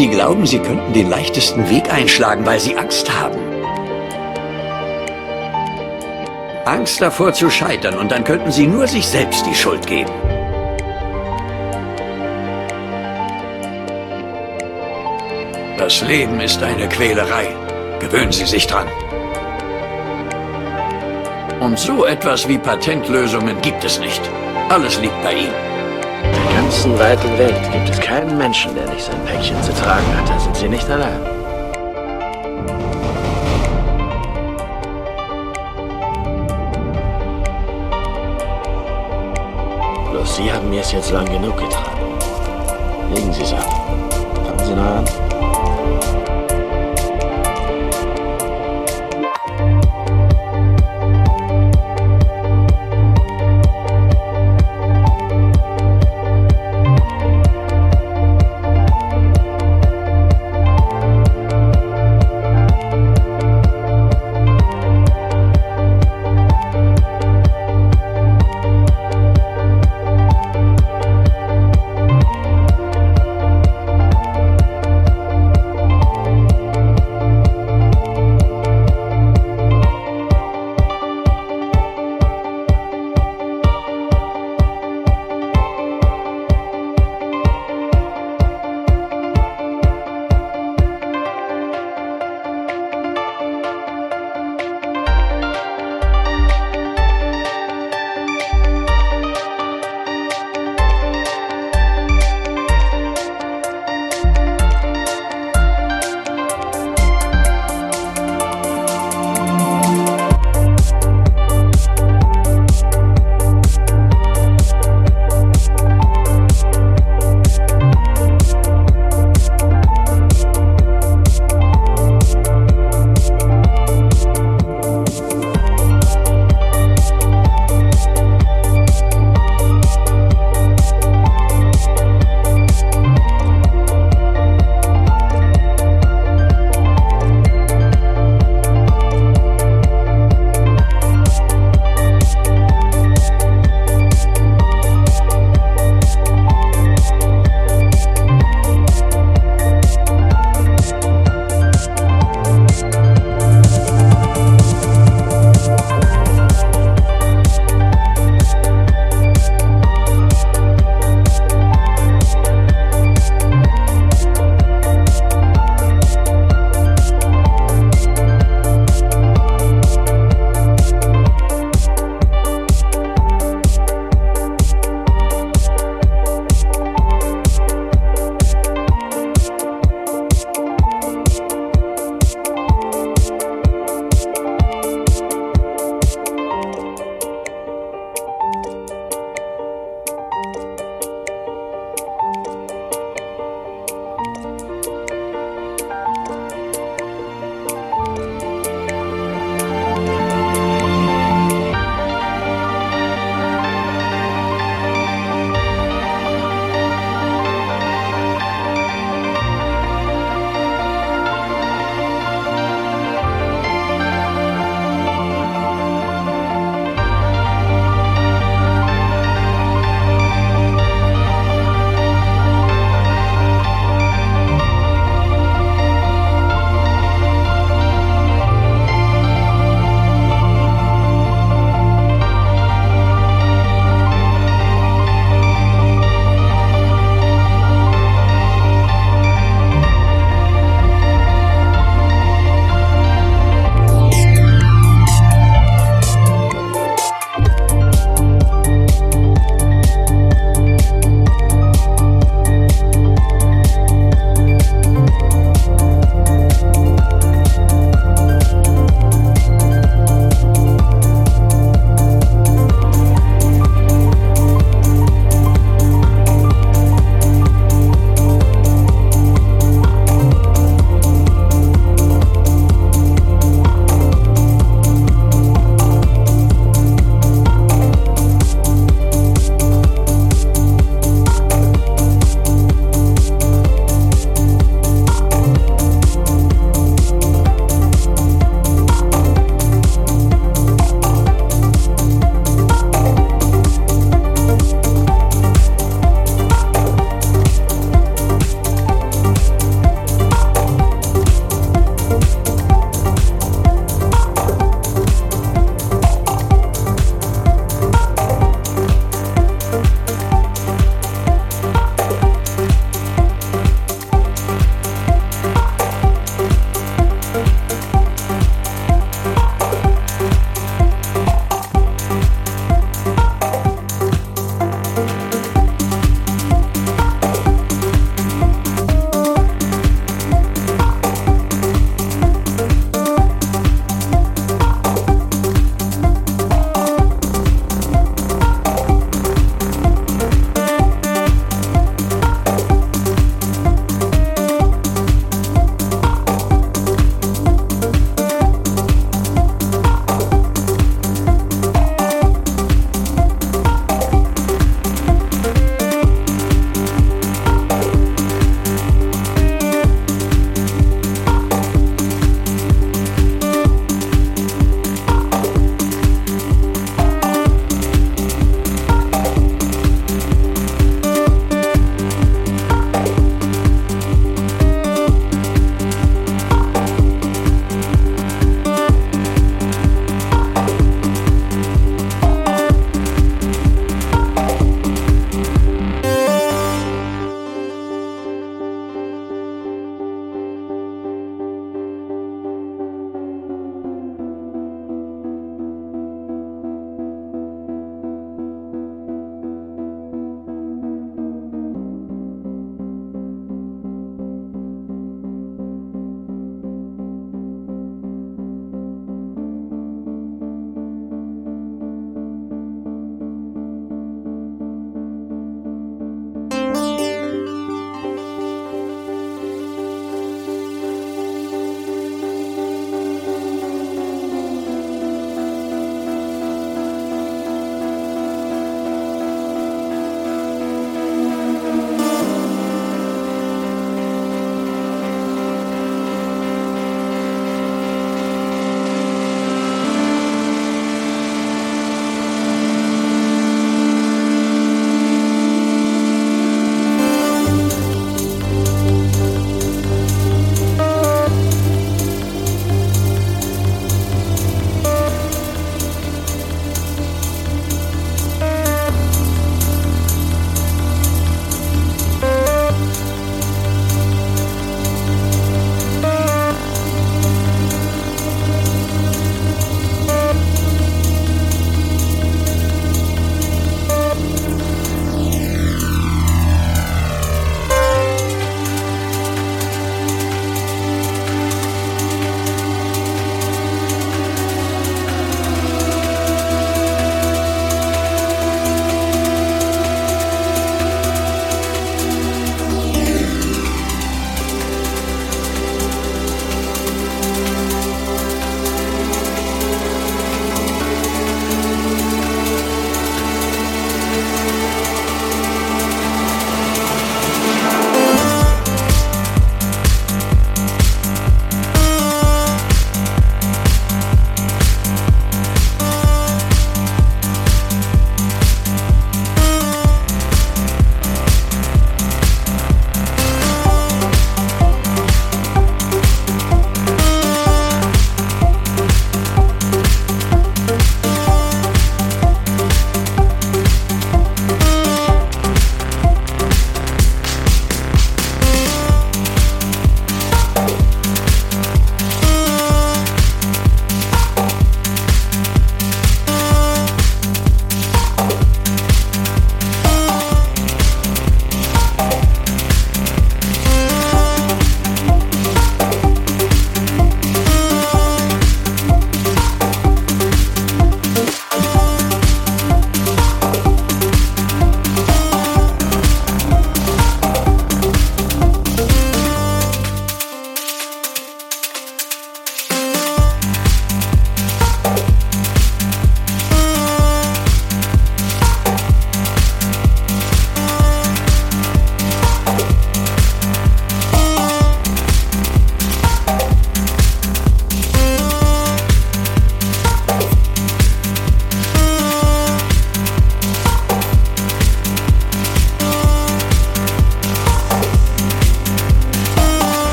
Sie glauben, Sie könnten den leichtesten Weg einschlagen, weil Sie Angst haben. Angst davor zu scheitern und dann könnten Sie nur sich selbst die Schuld geben. Das Leben ist eine Quälerei. Gewöhnen Sie sich dran. Und so etwas wie Patentlösungen gibt es nicht. Alles liegt bei Ihnen. Ganzen weiten Welt gibt es keinen Menschen, der nicht sein Päckchen zu tragen hat. Da sind Sie nicht allein. Bloß Sie haben mir es jetzt lang genug getragen. Legen Sie es ab. Fangen Sie noch an.